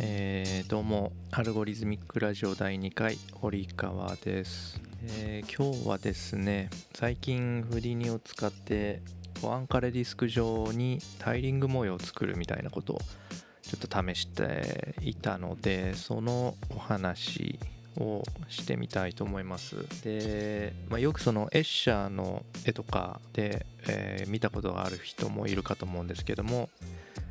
えーどうもアルゴリズミックラジオ第2回堀川です、えー今日はですね最近フリニを使ってポアンカレディスク上にタイリング模様を作るみたいなことをちょっと試していたのでそのお話をしてみたいと思います。で、まあ、よくそのエッシャーの絵とかで、えー見たことがある人もいるかと思うんですけども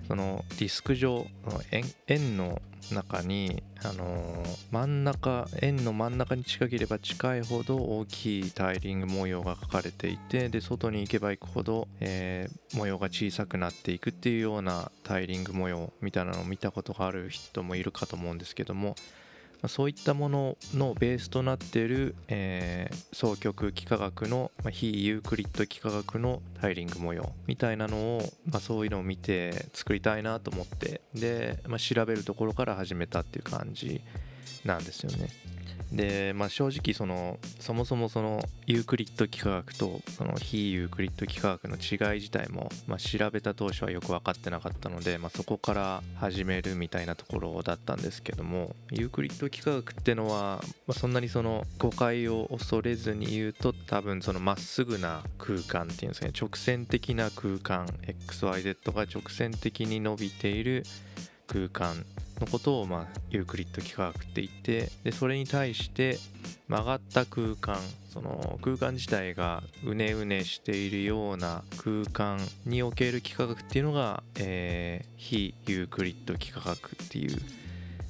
そのディスク上の円の中に、あのー真ん中円の真ん中に近ければ近いほど大きいタイリング模様が描かれていてで外に行けば行くほど、えー模様が小さくなっていくっていうようなタイリング模様みたいなのを見たことがある人もいるかと思うんですけどもそういったもののベースとなっている、えー双極幾何学の、まあ非ユークリッド幾何学のタイリング模様みたいなのを、まあ、そういうのを見て作りたいなと思ってで、まあ、調べるところから始めたっていう感じなんですよね。で、まあ、正直そのそもそもそのユークリッド幾何学とその非ユークリッド幾何学の違い自体も、まあ、調べた当初はよく分かってなかったので、まあ、そこから始めるみたいなところだったんですけどもユークリッド幾何学ってのは、まあ、そんなにその誤解を恐れずに言うと多分そのまっすぐな空間っていうんですかね直線的な空間 XYZ が直線的に伸びている空間のことを、まあ、ユークリッド幾何学って言って。でそれに対して曲がった空間その空間自体がうねうねしているような空間における幾何学っていうのが、えー非ユークリッド幾何学っていう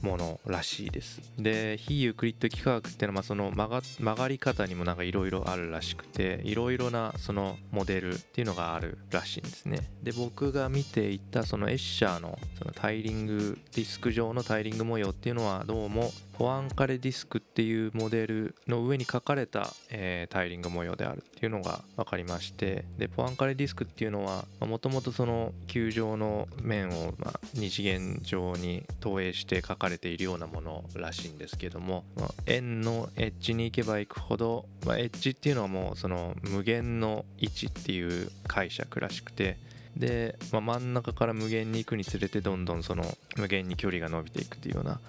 ものらしいです。で非ユークリッド幾何学っていうのはその曲が曲がり方にもなんかいろいろあるらしくていろいろなそのモデルっていうのがあるらしいんですね。で僕が見ていたそのエッシャーのそのタイリングディスク上のタイリング模様っていうのはどうもポアンカレディスクっていうモデルの上に書かれた、えータイリング模様であるっていうのが分かりましてでポアンカレディスクっていうのはもともとその球状の面を、まあ、二次元上に投影して書かれているようなものらしいんですけども、まあ円のエッジに行けば行くほど、まあ、エッジっていうのはもうその無限の位置っていう解釈らしくてで、まあ、真ん中から無限に行くにつれてどんどんその無限に距離が伸びていくっていうような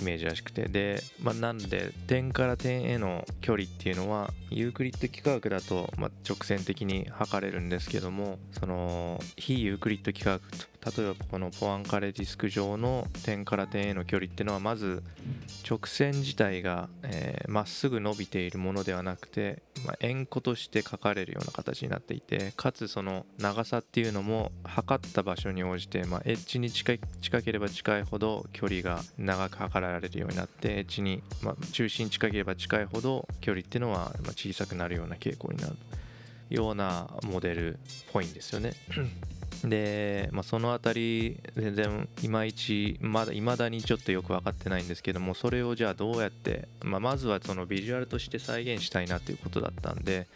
イメージらしくて。で、まあ、なんで点から点への距離っていうのはユークリッド幾何学だと、ま、直線的に測れるんですけどもその非ユークリッド幾何学と例えばこのポアンカレディスク上の点から点への距離っていうのはまず直線自体がえーま、っすぐ伸びているものではなくて、まあ、円弧として書かれるような形になっていてかつその長さっていうのも測った場所に応じて、まあ、エッジに近い近ければ近いほど距離が長く測られるようになってエッジに、まあ、中心に近ければ近いほど距離っていうのは小さくなるような傾向になるようなモデルっぽいんですよね。で、まあ、そのあたり全然いまいちまだ未だにちょっとよく分かってないんですけどもそれをじゃあどうやって、まあ、まずはそのビジュアルとして再現したいなということだったんで、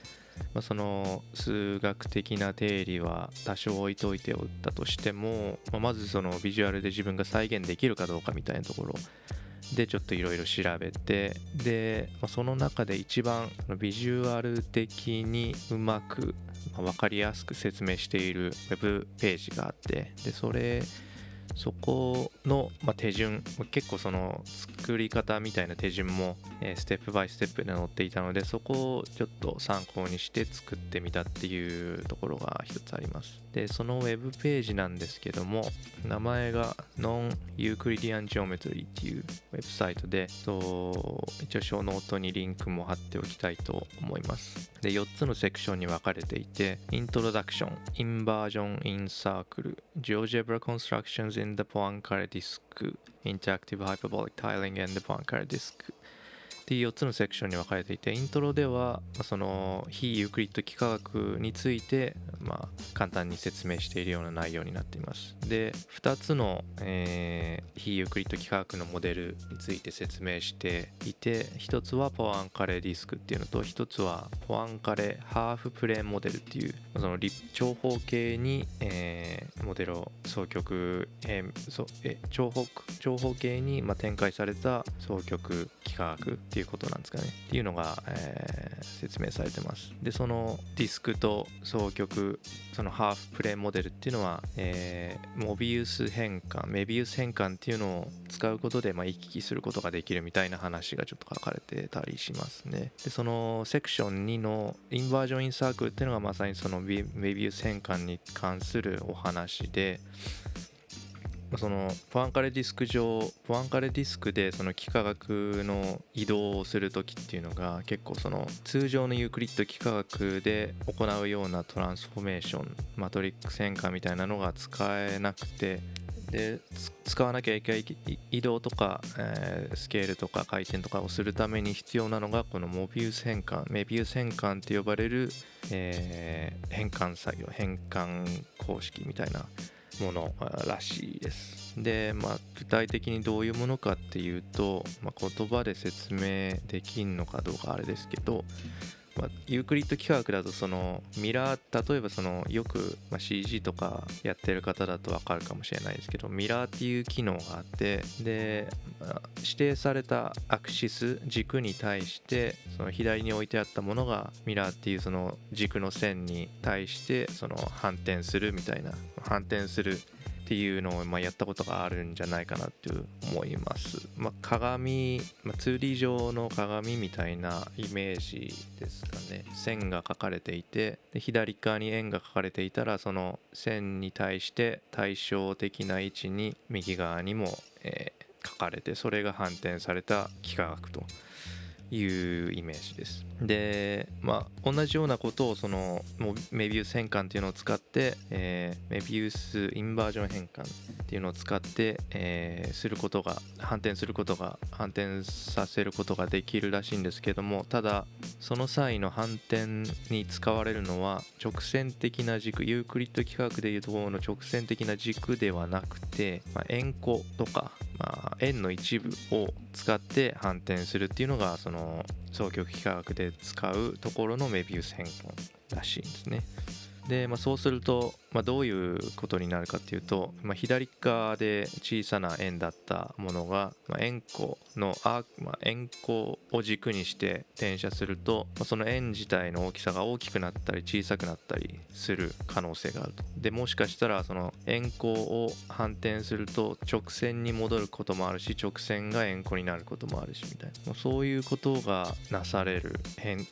まあ、その数学的な定理は多少置いといておったとしても、まあまずそのビジュアルで自分が再現できるかどうかみたいなところでちょっといろいろ調べてで、まあその中で一番ビジュアル的にうまくま分かりやすく説明しているウェブページがあってでそれそこの、ま、手順結構その作り方みたいな手順も、えステップバイステップで載っていたのでそこをちょっと参考にして作ってみたっていうところが一つあります。でそのウェブページなんですけども名前が Non-Euclidean Geometry っていうウェブサイトでと一応ショーノートにリンクも貼っておきたいと思います。で4つのセクションに分かれていて Introduction Inversion in Circle GeoGebra Constructions in the Poincare Disk Interactive Hyperbolic Tiling in the Poincare Disk で4つのセクションに分かれていてイントロではその非ユークリッド幾何学についてまあ簡単に説明しているような内容になっています。で2つの、えー非ユークリッド幾何学のモデルについて説明していて1つはポアンカレディスクっていうのと1つはポアンカレハーフプレーンモデルっていうその長方形に、えーモデルを双極、えーそえ長方長方形に、まあ、展開された双極幾何学ってていうことなんですかね。っていうのが、えー、説明されてます。でそのディスクと双極そのハーフプレーンモデルっていうのは、えー、モビウス変換メビウス変換っていうのを使うことで、まあ、行き来することができるみたいな話がちょっと書かれてたりしますね。でそのセクション2の Inversion in Circle っていうのがまさにそのメビウス変換に関するお話でそのポアンカレディスク上ポアンカレディスクでその幾何学の移動をする時っていうのが結構その通常のユークリッド幾何学で行うような Transformation Matrix 変換みたいなのが使えなくてで使わなきゃいけない移動とか、えー、スケールとか回転とかをするために必要なのがこのモビウス変換メビウス変換って呼ばれる、えー、変換作業変換公式みたいなものらしいです。で、まあ、具体的にどういうものかっていうと、まあ、言葉で説明できんのかどうかあれですけど、まあ、ユークリッド企画だとそのミラー例えばそのよく、ま CG とかやってる方だと分かるかもしれないですけどミラーっていう機能があってで、ま、指定されたアクシス軸に対してその左に置いてあったものがミラーっていうその軸の線に対してその反転するみたいな反転するっていうのをまやったことがあるんじゃないかなって思います。まあ、鏡、まあ、2D 上の鏡みたいなイメージですかね。線が描かれていてで左側に円が描かれていたらその線に対して対照的な位置に右側にも、えー、書かれてそれが反転された幾何学と。いうイメージです。で、まあ、同じようなことをそのメビウス変換っていうのを使って、えー、メビウスインバージョン変換っていうのを使って、えー、することが反転することが反転させることができるらしいんですけどもただその際の反転に使われるのは直線的な軸ユークリッド規格でいうところの直線的な軸ではなくて、まあ、円弧とか、まあ、円の一部を使って反転するっていうのがその双極幾何学で使うところのメビウス変換らしいんですね。で、まあ、そうすると、まあ、どういうことになるかっていうと、まあ、左側で小さな円だったものが、まあ、円弧のアーク、まあ、円弧を軸にして転写すると、まあ、その円自体の大きさが大きくなったり小さくなったりする可能性があると。でもしかしたらその円弧を反転すると直線に戻ることもあるし直線が円弧になることもあるしみたいなそういうことがなされる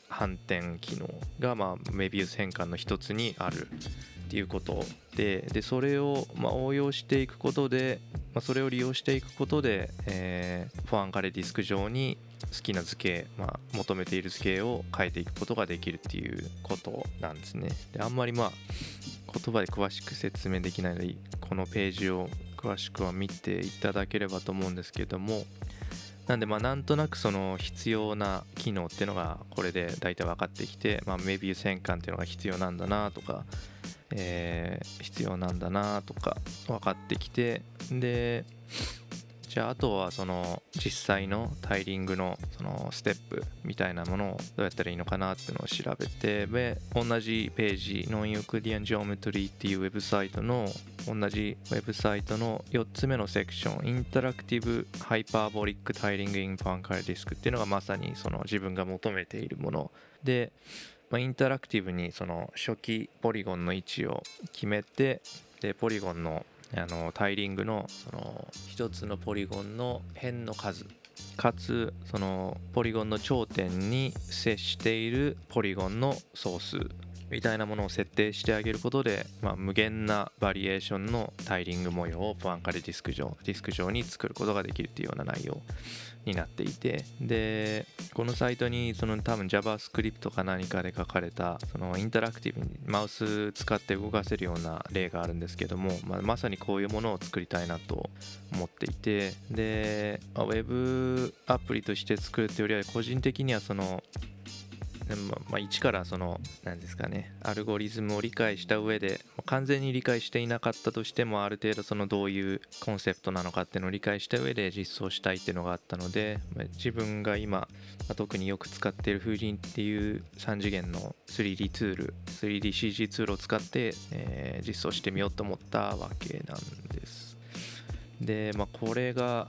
反転機能が、まあ、メビウス変換の一つにあるっていうことででそれをま応用していくことで、まあ、それを利用していくことで、えー、フォアンカレディスク上に好きな図形、まあ、求めている図形を変えていくことができるっていうことなんですね。であんまりまあ言葉で詳しく説明できないのでこのページを詳しくは見ていただければと思うんですけどもなんでまあなんとなくその必要な機能っていうのがこれで大体分かってきて、まあ、メビウス変換っていうのが必要なんだなとか、えー、必要なんだなとか分かってきてでじゃああとはその実際のタイリングのそのステップみたいなものをどうやったらいいのかなっていうのを調べてで同じページノンユークディアンジオメトリーっていうウェブサイトの同じウェブサイトの4つ目のセクションインタラクティブハイパーボリックタイリングインパンカルディスクっていうのがまさにその自分が求めているもの。でまあ、インタラクティブにその初期ポリゴンの位置を決めてでポリゴンのあのタイリングのその一つのポリゴンの辺の数。かつそのポリゴンの頂点に接しているポリゴンの総数みたいなものを設定してあげることで、まあ、無限なバリエーションのタイリング模様をポアンカレディスク上ディスク上に作ることができるっていうような内容。になっていてでこのサイトにその多分 JavaScript か何かで書かれたそのインタラクティブにマウス使って動かせるような例があるんですけども、まあ、まさにこういうものを作りたいなと思っていてで Web アプリとして作るっていうよりは個人的にはそのまあ、一からその何ですかねアルゴリズムを理解した上で完全に理解していなかったとしてもある程度そのどういうコンセプトなのかっていうのを理解した上で実装したいっていうのがあったので自分が今特によく使っている風神っていう3次元の 3D ツール 3DCG ツールを使って、え、実装してみようと思ったわけなんです。でまあこれが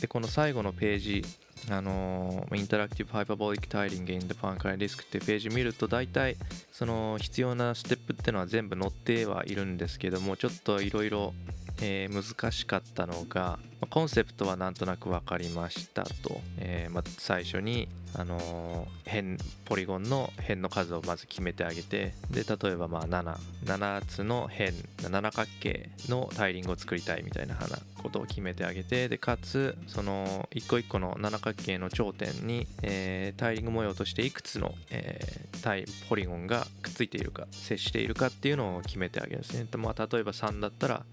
でこの最後のページあの Interactive Hyperbolic Tiling in the Poincare Disk っていうページ見ると大体その必要なステップっていうのは全部載ってはいるんですけどもちょっといろいろえー、難しかったのが、まコンセプトはなんとなく分かりましたと、えー、ま最初に、あのー、辺ポリゴンの辺の数をまず決めてあげてで例えばまあ 7, 7つの辺七角形のタイリングを作りたいみたいなことを決めてあげてでかつその一個一個の七角形の頂点に、えー、タイリング模様としていくつの、えー、タイポリゴンがくっついているか接しているかっていうのを決めてあげるんですね。まあ、例えば3だったら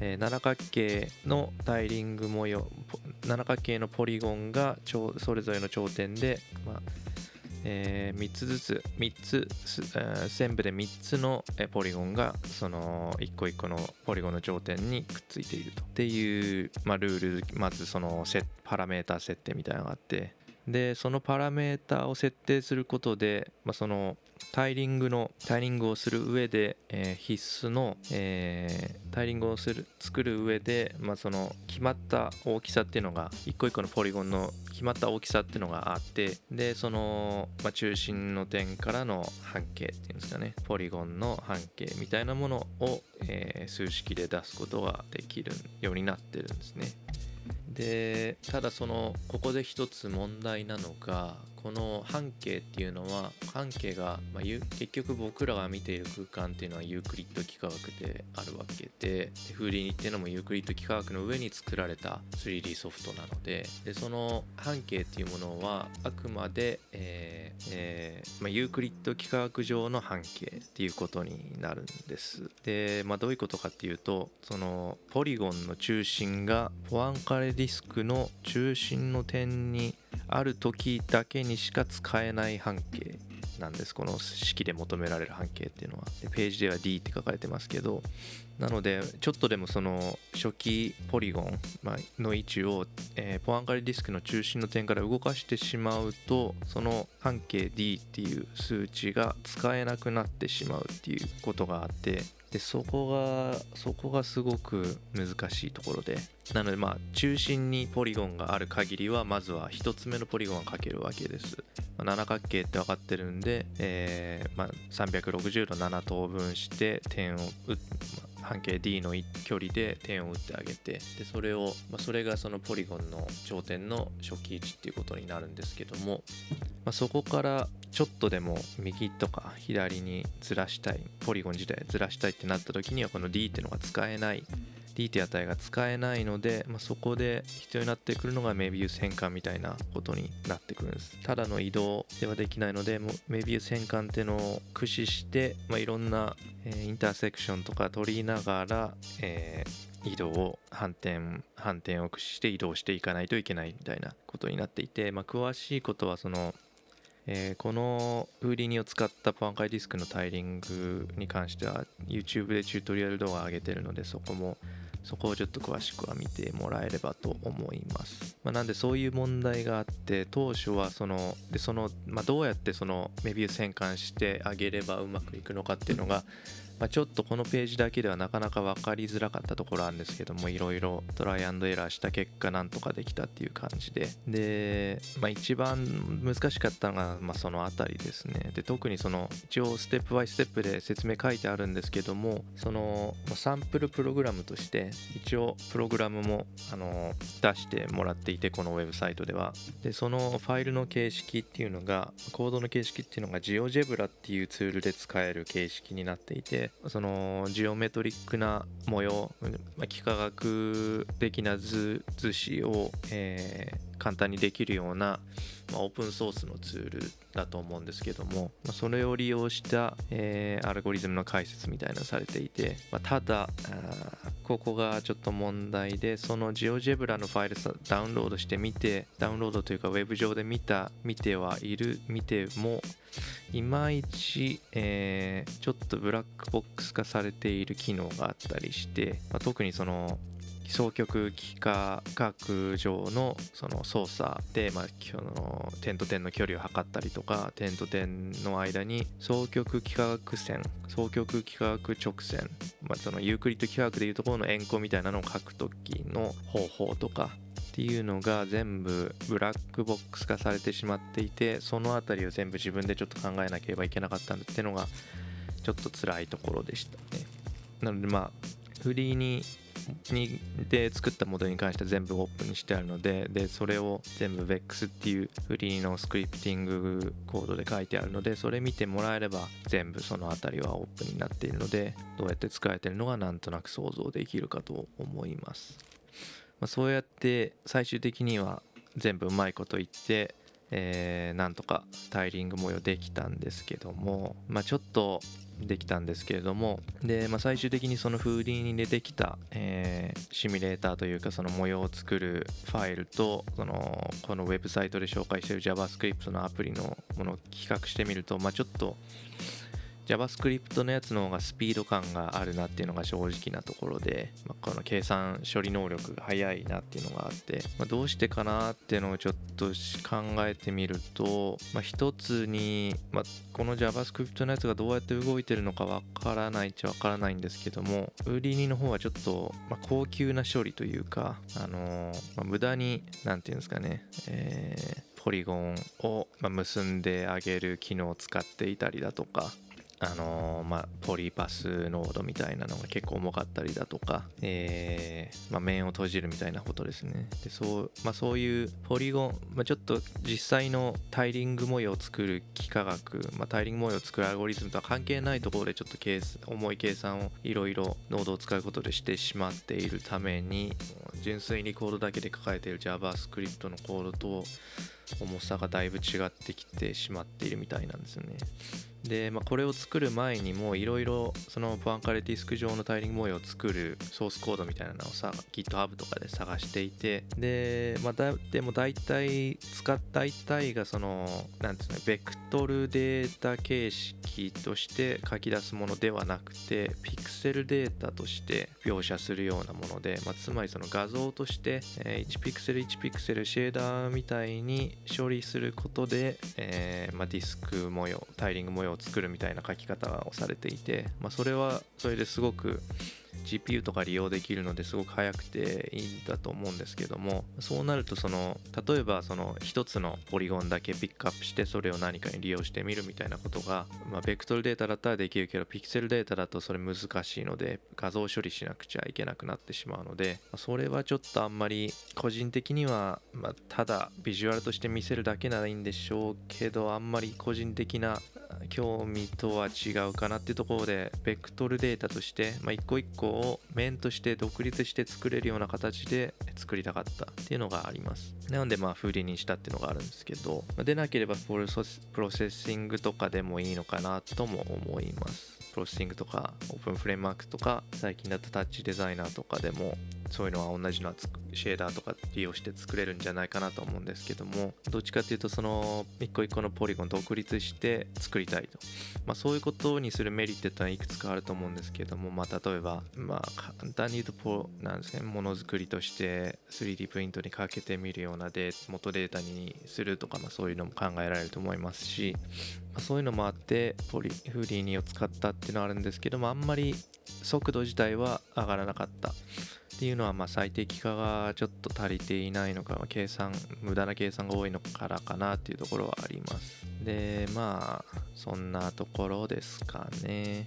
えー、七角形のタイリング模様七角形のポリゴンがそれぞれの頂点で、まあえー、3つずつ3つ、えー、全部で3つのポリゴンがその1個1個のポリゴンの頂点にくっついていると。っていう、まあ、ルールまずそのセパラメータ設定みたいなのがあってでそのパラメータを設定することで、まあ、そのタイリングのタイリングをする上で、えー、必須の、えー、タイリングをする作る上で、まあ、その決まった大きさっていうのが一個一個のポリゴンの決まった大きさっていうのがあってでその、まあ、中心の点からの半径っていうんですかねポリゴンの半径みたいなものを、えー、数式で出すことができるようになってるんですね。でただそのここで一つ問題なのがこの半径っていうのは半径が、まあ、結局僕らが見ている空間っていうのはユークリッド幾何学であるわけで Houdini っていうのもユークリッド幾何学の上に作られた 3D ソフトなのででその半径っていうものはあくまで、えーえーまあ、ユークリッド幾何学上の半径っていうことになるんです。で、まあ、どういうことかっていうとそのポリゴンの中心がポアンカレディスクの中心の点にある時だけにしか使えない半径なんです。この式で求められる半径っていうのは。でページでは D って書かれてますけど。なのでちょっとでもその初期ポリゴンの位置を、えー、ポアンカリディスクの中心の点から動かしてしまうとその半径 D っていう数値が使えなくなってしまうっていうことがあって。でそこがそこがすごく難しいところで。なのでまあ中心にポリゴンがある限りはまずは1つ目のポリゴンをかけるわけです、まあ、七角形って分かってるんで、えーまあ、360度7等分して点を打っ、まあ、半径 D の距離で点を打ってあげてでそれを、まあ、それがそのポリゴンの頂点の初期位置っていうことになるんですけども、まあ、そこからちょっとでも右とか左にずらしたいポリゴン自体ずらしたいってなった時にはこの D っていうのが使えない D って値が使えないので、まあ、そこで必要になってくるのがメビウス変換みたいなことになってくるんです。ただの移動ではできないのでメビウス変換っていうのを駆使して、まあ、いろんな、えー、インターセクションとか取りながら、えー、移動を反転反転を駆使して移動していかないといけないみたいなことになっていて、まあ、詳しいことはそのえー、このフーリニを使ったパンカイディスクのタイリングに関しては YouTube でチュートリアル動画上げてるのでそこもそこをちょっと詳しくは見てもらえればと思います。まあ、なんでそういう問題があって当初はそのでその、まあ、どうやってそのメビウス変換してあげればうまくいくのかっていうのがまあ、ちょっとこのページだけではなかなか分かりづらかったところあるんですけどもいろいろトライアンドエラーした結果なんとかできたっていう感じで。で、まあ、一番難しかったのが、まあ、その辺りですね。で特にその一応ステップバイステップで説明書いてあるんですけどもそのサンプルプログラムとして一応プログラムもあの出してもらっていてこのウェブサイトでは。でそのファイルの形式っていうのがコードの形式っていうのが GeoGebra っていうツールで使える形式になっていてそのジオメトリックな模様、まあ、幾何学的な図図紙を、えー、簡単にできるような、まあ、オープンソースのツールだと思うんですけども、まあ、それを利用した、えー、アルゴリズムの解説みたいなのされていて、まあ、ただここがちょっと問題でそのジオジェブラのファイルダウンロードしてみてダウンロードというかウェブ上で見た見てはいる見てもいまいち、えー、ちょっとブラックボックス化されている機能があったりして、まあ、特にその双極幾何学上のその操作で、まあ、の点と点の距離を測ったりとか点と点の間に双極幾何学線双極幾何学直線、まあ、そのユークリッド幾何学でいうところの円弧みたいなのを書く時の方法とかっていうのが全部ブラックボックス化されてしまっていてその辺りを全部自分でちょっと考えなければいけなかったっていうのがちょっと辛いところでしたね。なのでまあフリーににで作ったモデルに関しては全部オープンにしてあるのででそれを全部 VEX っていうフリーのスクリプティングコードで書いてあるのでそれ見てもらえれば全部その辺りはオープンになっているのでどうやって使えてるのがなんとなく想像できるかと思います、まあ、そうやって最終的には全部うまいこと言ってえー、なんとかタイリング模様できたんですけども、まあ、ちょっとできたんですけれどもで、まあ、最終的にその風鈴に出てきた、えー、シミュレーターというかその模様を作るファイルとそのこのウェブサイトで紹介している JavaScript のアプリのものを比較してみると、まあ、ちょっと JavaScript のやつの方がスピード感があるなっていうのが正直なところで、まあ、この計算処理能力が速いなっていうのがあって、まあ、どうしてかなっていうのをちょっと考えてみると、まあ、一つに、まあ、この JavaScript のやつがどうやって動いてるのかわからないっちゃわからないんですけどもウリニの方はちょっと、まあ、高級な処理というか、あのー、まあ、無駄に何て言うんですかね、えー、ポリゴンを結んであげる機能を使っていたりだとかあのー、まあ、ポリパスノードみたいなのが結構重かったりだとか、えー、まあ、面を閉じるみたいなことですね。でそう、まあ、そういうポリゴン、まあ、ちょっと実際のタイリング模様を作る幾何学、まあ、タイリング模様を作るアルゴリズムとは関係ないところでちょっとケース重い計算をいろいろノードを使うことでしてしまっているために純粋にコードだけで書かれている JavaScript のコードと重さがだいぶ違ってきてしまっているみたいなんですよね。で、まあ、これを作る前にもいろいろそのポアンカレディスク上のタイリング模様を作るソースコードみたいなのをさ GitHub とかで探していてで,、まあ、だでも大体使った大体がそのなんですねベクトルデータ形式として書き出すものではなくてピクセルデータとして描写するようなもので、まあ、つまりその画像として、1ピクセル1ピクセルシェーダーみたいに処理することで、えー、まあ、ディスク模様タイリング模様を作るみたいな書き方をされていて、まあ、それはそれですごく GPU とか利用できるのですごく速くていいんだと思うんですけどもそうなるとその例えばその1つのポリゴンだけピックアップしてそれを何かに利用してみるみたいなことが、まあ、ベクトルデータだったらできるけどピクセルデータだとそれ難しいので画像処理しなくちゃいけなくなってしまうのでそれはちょっとあんまり個人的には、まあ、ただビジュアルとして見せるだけならいいんでしょうけどあんまり個人的な興味とは違うかなっていうところでベクトルデータとして、まあ、一個一個を面として独立して作れるような形で作りたかったっていうのがあります。なのでまあ風鈴にしたっていうのがあるんですけどでなければ Processing とかでもいいのかなとも思います。 Processing とか openFrameworks とか最近だと TouchDesigner とかでもそういうのは同じのはシェーダーとか利用して作れるんじゃないかなと思うんですけどもどっちかっていうとその一個一個のポリゴン独立して作りたいと、まあ、そういうことにするメリットってのはいくつかあると思うんですけども、まあ、例えば、まあ、簡単に言うとポなんですね。ものづくりとして 3D プリントにかけてみるようなデ元データにするとか、まあ、そういうのも考えられると思いますし、まあ、そういうのもあってポリフリーニを使ったっていうのはあるんですけどもあんまり速度自体は上がらなかった。っていうのはまあ最適化がちょっと足りていないのか計算無駄な計算が多いのからかなっていうところはあります。でまあそんなところですかね。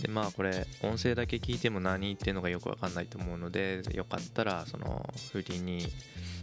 でまあこれ音声だけ聞いても何言ってるのかよくわかんないと思うのでよかったらその振りに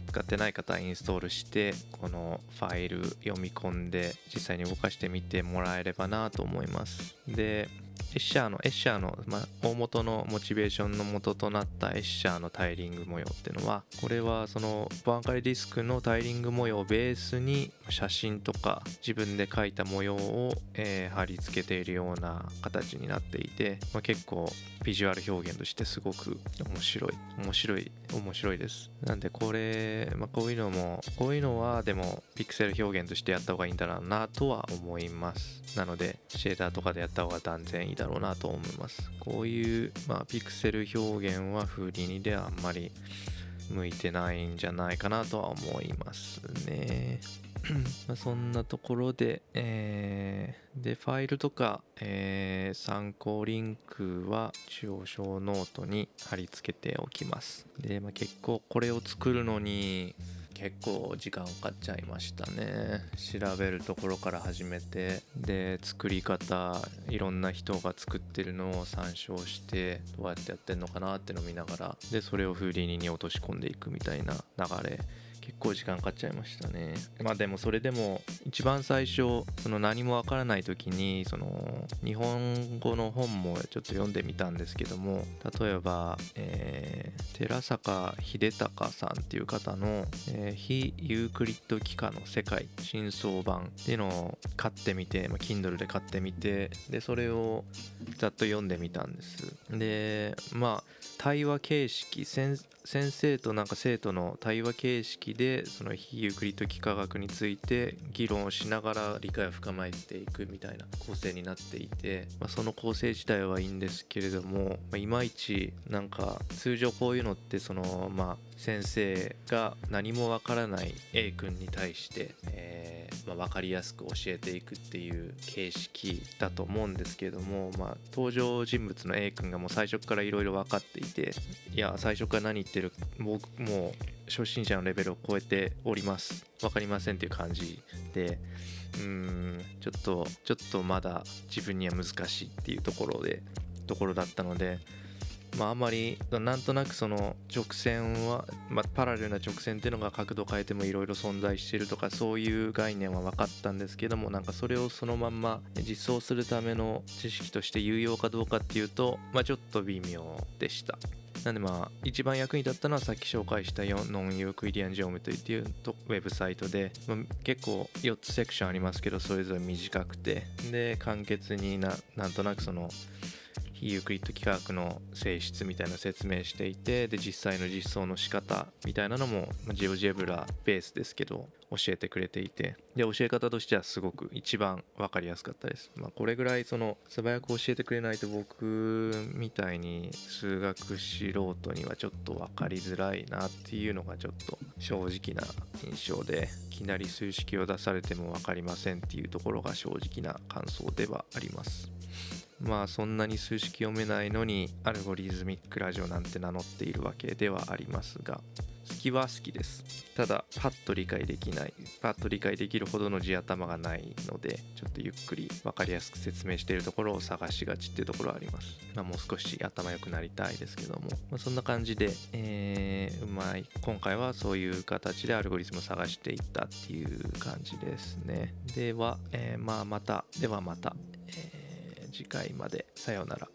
使ってない方はインストールしてこのファイル読み込んで実際に動かしてみてもらえればなと思います。でエッシャーの、エッシャーの、まあ、大元のモチベーションの元となったエッシャーのタイリング模様っていうのは、これはそのバンカリディスクのタイリング模様をベースに写真とか自分で描いた模様を、えー、貼り付けているような形になっていて、まあ、結構ビジュアル表現としてすごく面白い、面白い、面白いです。なんでこれ、まあ、こういうのも、こういうのはでもピクセル表現としてやった方がいいんだろうなとは思います。なので、シェーダーとかでやった方が断然いいだろうなと思います。こういう、まあ、ピクセル表現は Houdini ではあんまり向いてないんじゃないかなとは思いますね。まあそんなところで、えーでファイルとか、えー参考リンクは一応ショーノートに貼り付けておきます。で、まあ、結構これを作るのに結構時間かかっちゃいましたね。調べるところから始めて。で作り方いろんな人が作ってるのを参照してどうやってやってんのかなってのを見ながらでそれをフーディニに落とし込んでいくみたいな流れ結構時間かかっちゃいましたね。まあでもそれでも一番最初その何もわからない時にその日本語の本もちょっと読んでみたんですけども例えば、えー寺坂秀隆さんっていう方の、えー非ユークリッド幾何の世界真相版っていうのを買ってみて、まあ、Kindle で買ってみてでそれをざっと読んでみたんです。でまあ対話形式先生となんか生徒の対話形式でその非ユークリッド幾何学について議論をしながら理解を深めていくみたいな構成になっていて、まあ、その構成自体はいいんですけれども、まあいまいちなんか通常こういうのってそのまあ先生が何もわからない A 君に対して、えーまあ、分かりやすく教えていくっていう形式だと思うんですけれども、まあ、登場人物の A 君がもう最初からいろいろ分かっていていや最初から何言ってる僕もう初心者のレベルを超えております。分かりませんっていう感じでうんちょっとちょっとまだ自分には難しいっていうところでところだったのでまああまりなんとなくその直線は、まあ、パラレルな直線っていうのが角度変えてもいろいろ存在してるとかそういう概念は分かったんですけどもなんかそれをそのまんま実装するための知識として有用かどうかっていうと、まあ、ちょっと微妙でした。なんでまあ一番役に立ったのはさっき紹介したノンユークイリアンジオメトリっていうとウェブサイトで、まあ結構4つセクションありますけどそれぞれ短くてで簡潔にななんとなくその非ユークリッド幾何学の性質みたいな説明していてで実際の実装の仕方みたいなのもまジオジェブラベースですけど教えてくれていてで教え方としてはすごく一番分かりやすかったです、まあ、これぐらいその素早く教えてくれないと僕みたいに数学素人にはちょっと分かりづらいなっていうのがちょっと正直な印象でいきなり数式を出されても分かりませんっていうところが正直な感想ではあります。まあそんなに数式読めないのにアルゴリズミックラジオなんて名乗っているわけではありますが好きは好きです。ただパッと理解できないパッと理解できるほどの地頭がないのでちょっとゆっくり分かりやすく説明しているところを探しがちっていうところはあります、まあ、もう少し頭良くなりたいですけども、まあ、そんな感じで、えーうまい。今回はそういう形でアルゴリズムを探していったっていう感じですね。では、えーまあまた。ではまた、えー次回まで。さようなら。